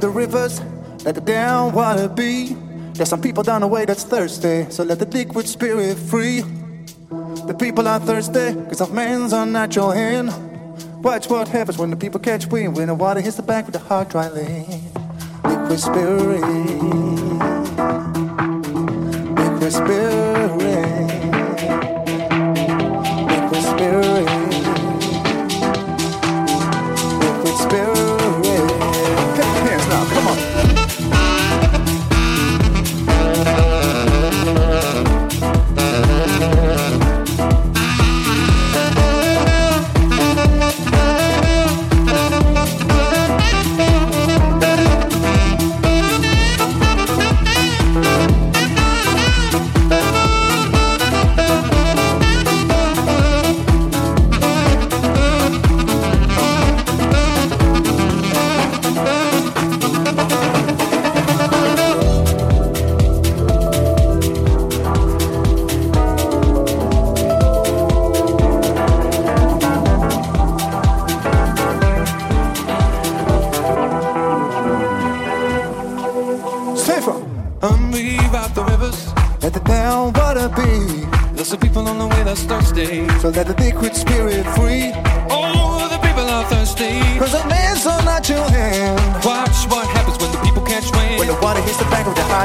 the rivers, let the down water be. There's some people down the way that's thirsty, so let the liquid spirit free. The people are thirsty, cause of man's unnatural hand. Watch what happens when the people catch wind, when the water hits the bank with the heart dry land. Liquid spirit, liquid spirit.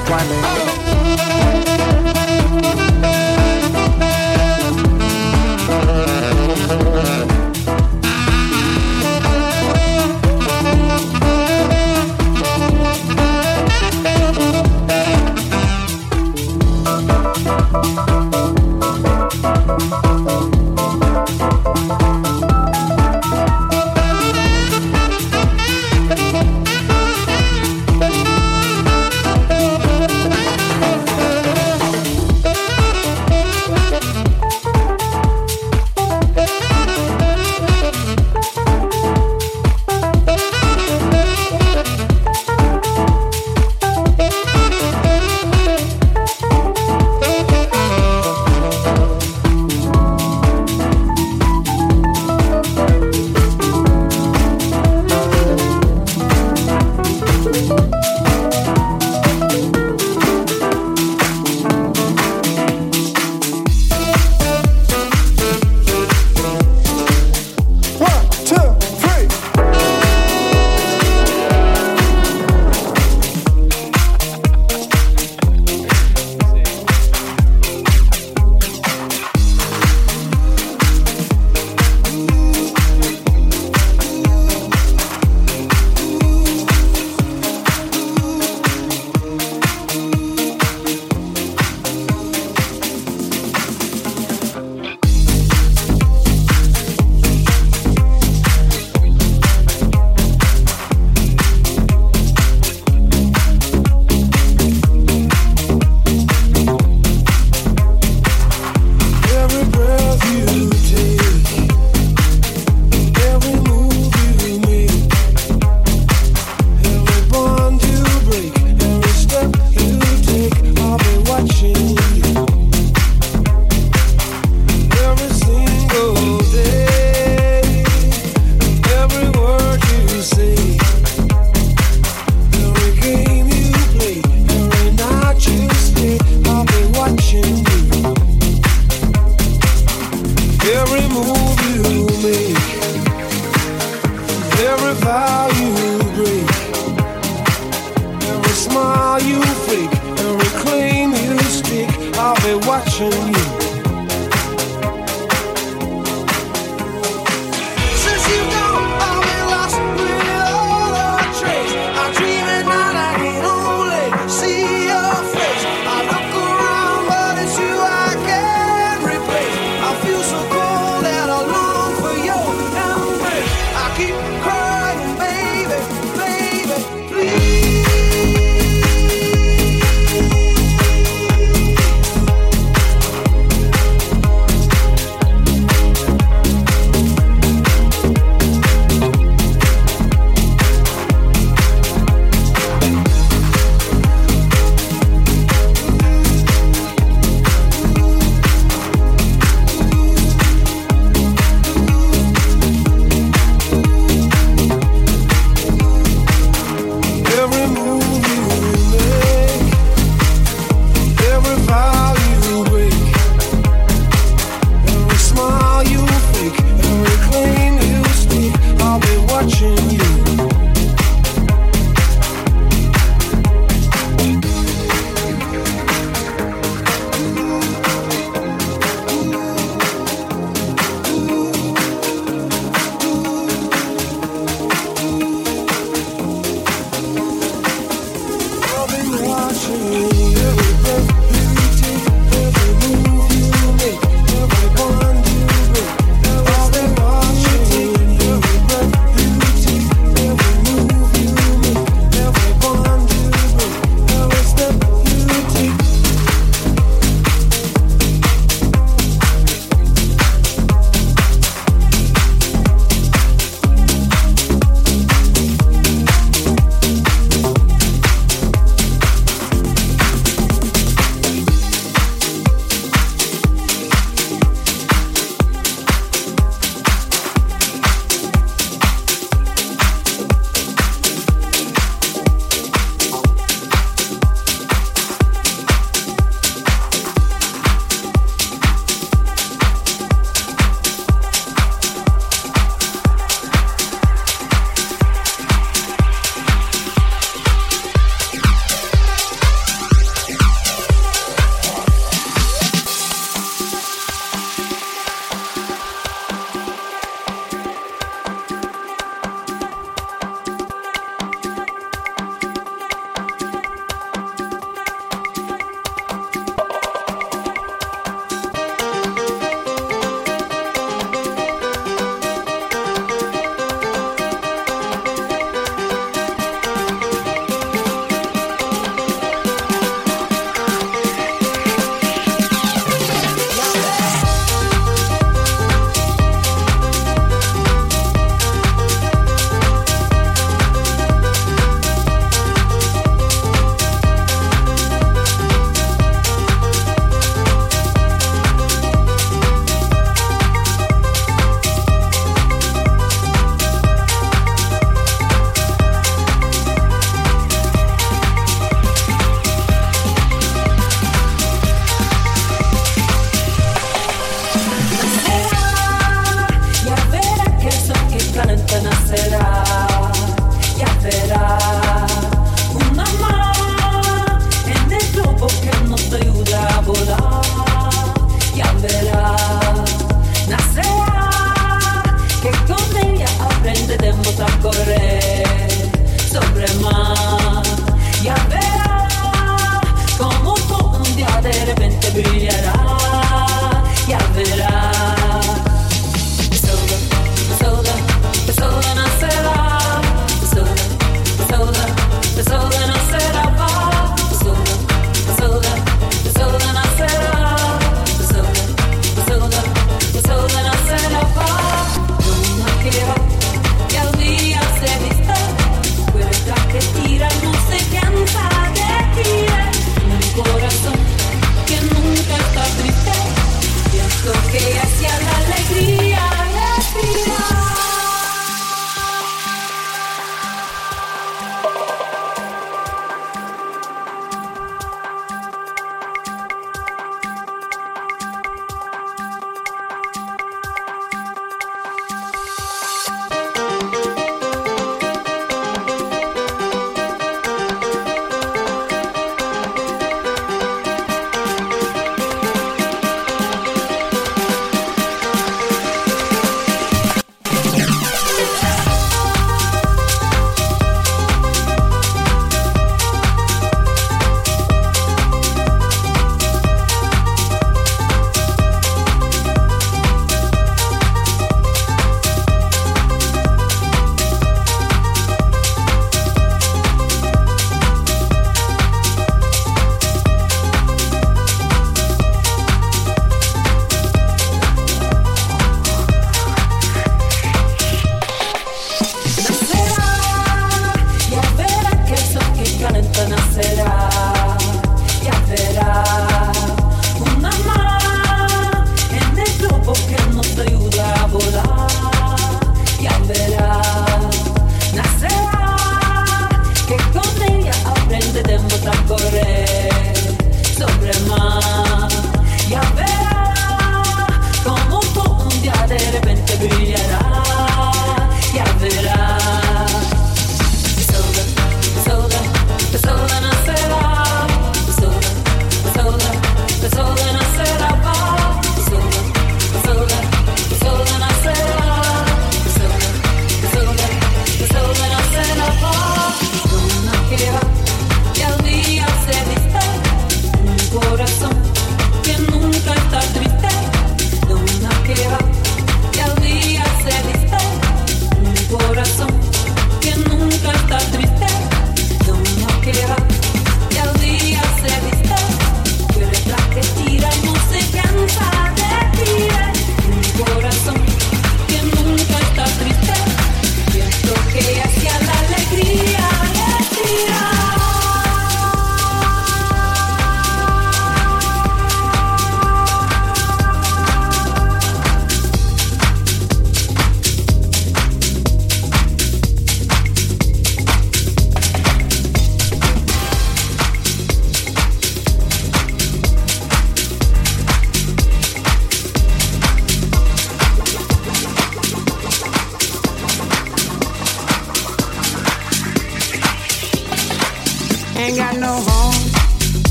Bank of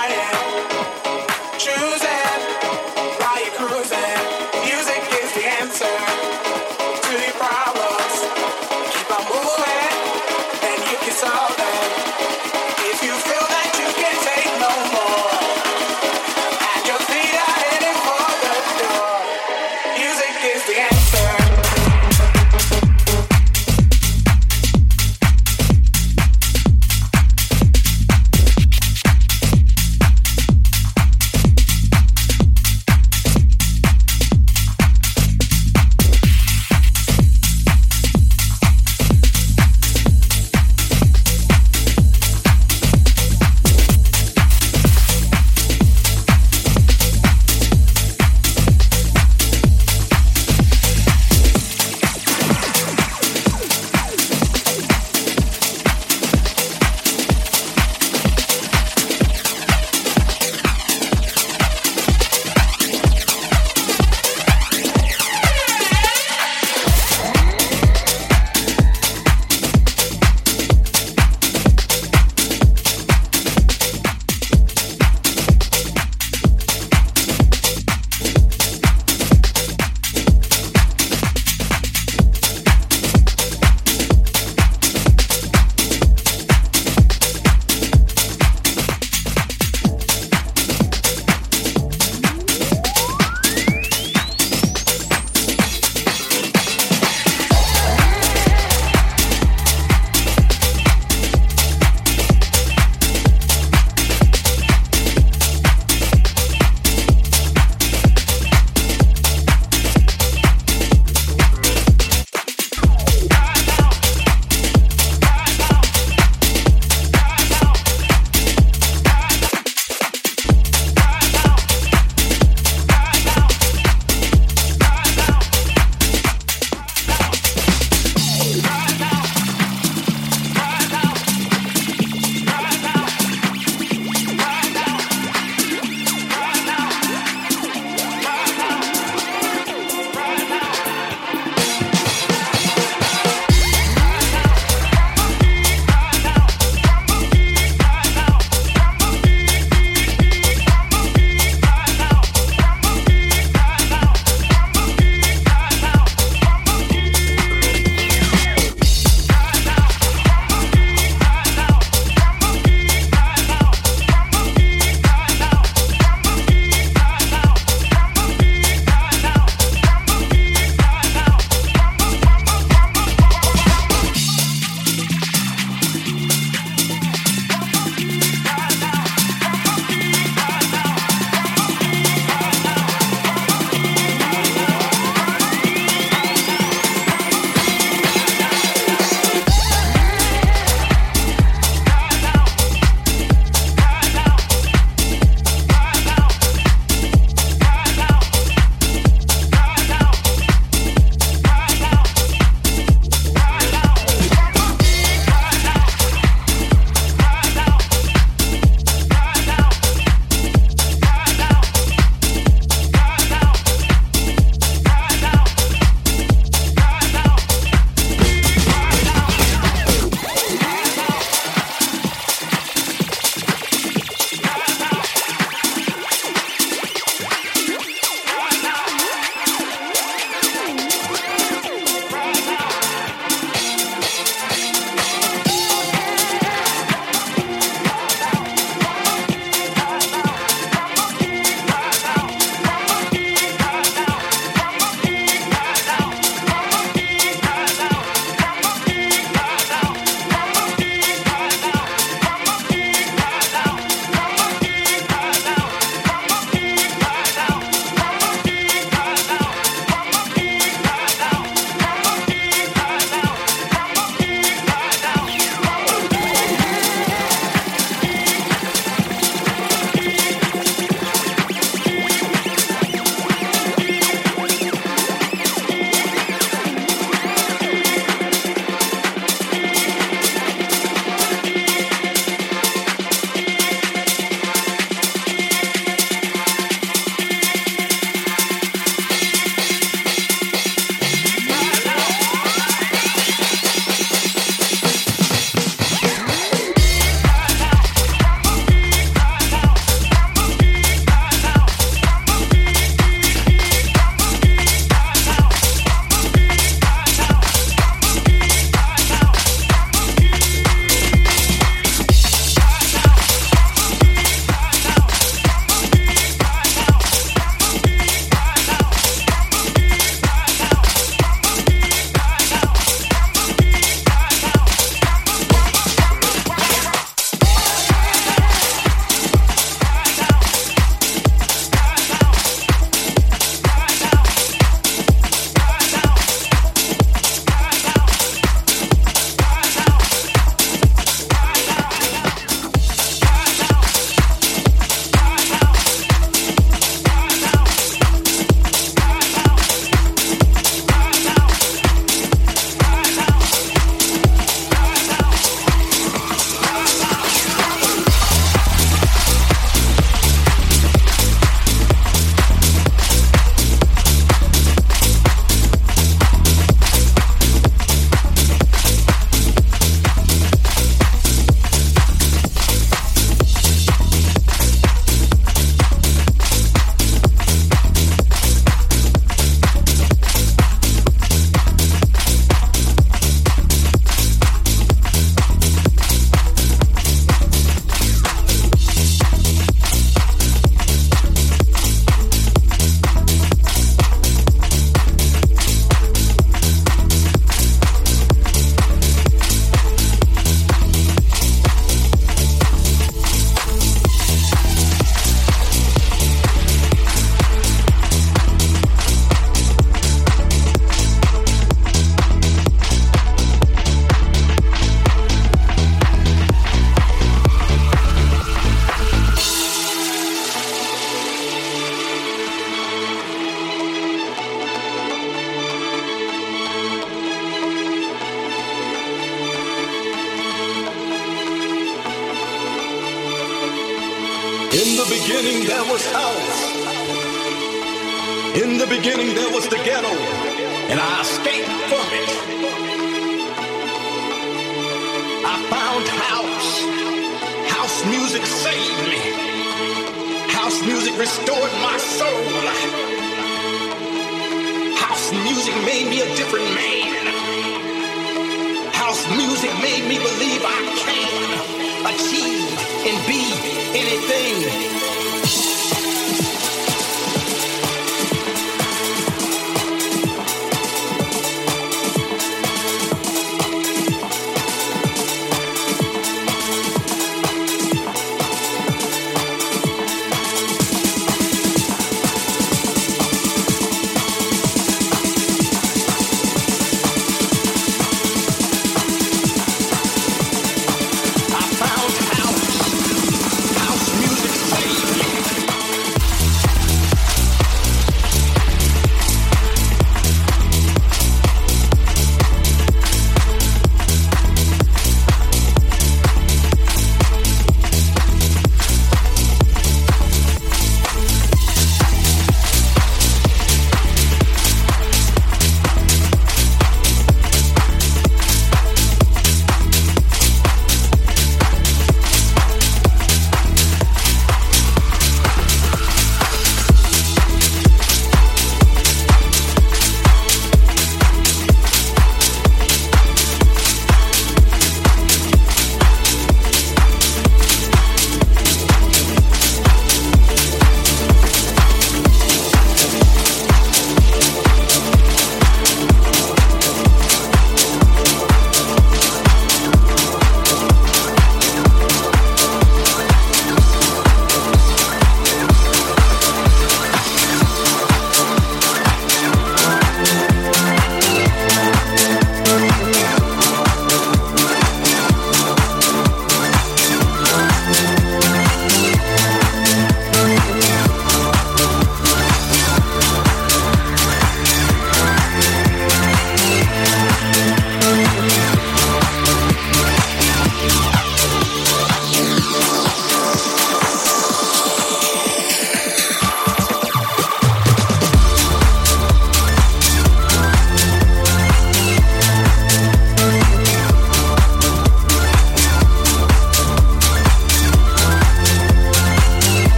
lying, choosing.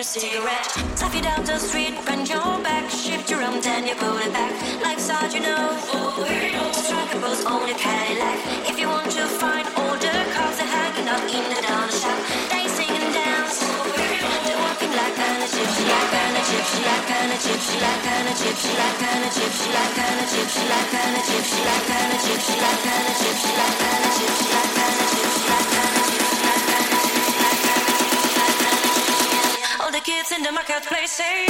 Your cigarette. Stuff it down the street, bend your back, shift your arm, then you pull it back. Life's hard, you know. Strike a pose on your Cadillac. If you want to find the cars that hanging up in the down shop, they sing and dance. They're walking like an Egyptian, like an Egyptian, like an Egyptian, like an Egyptian, like an Egyptian, like an Egyptian, like an Egyptian, like say.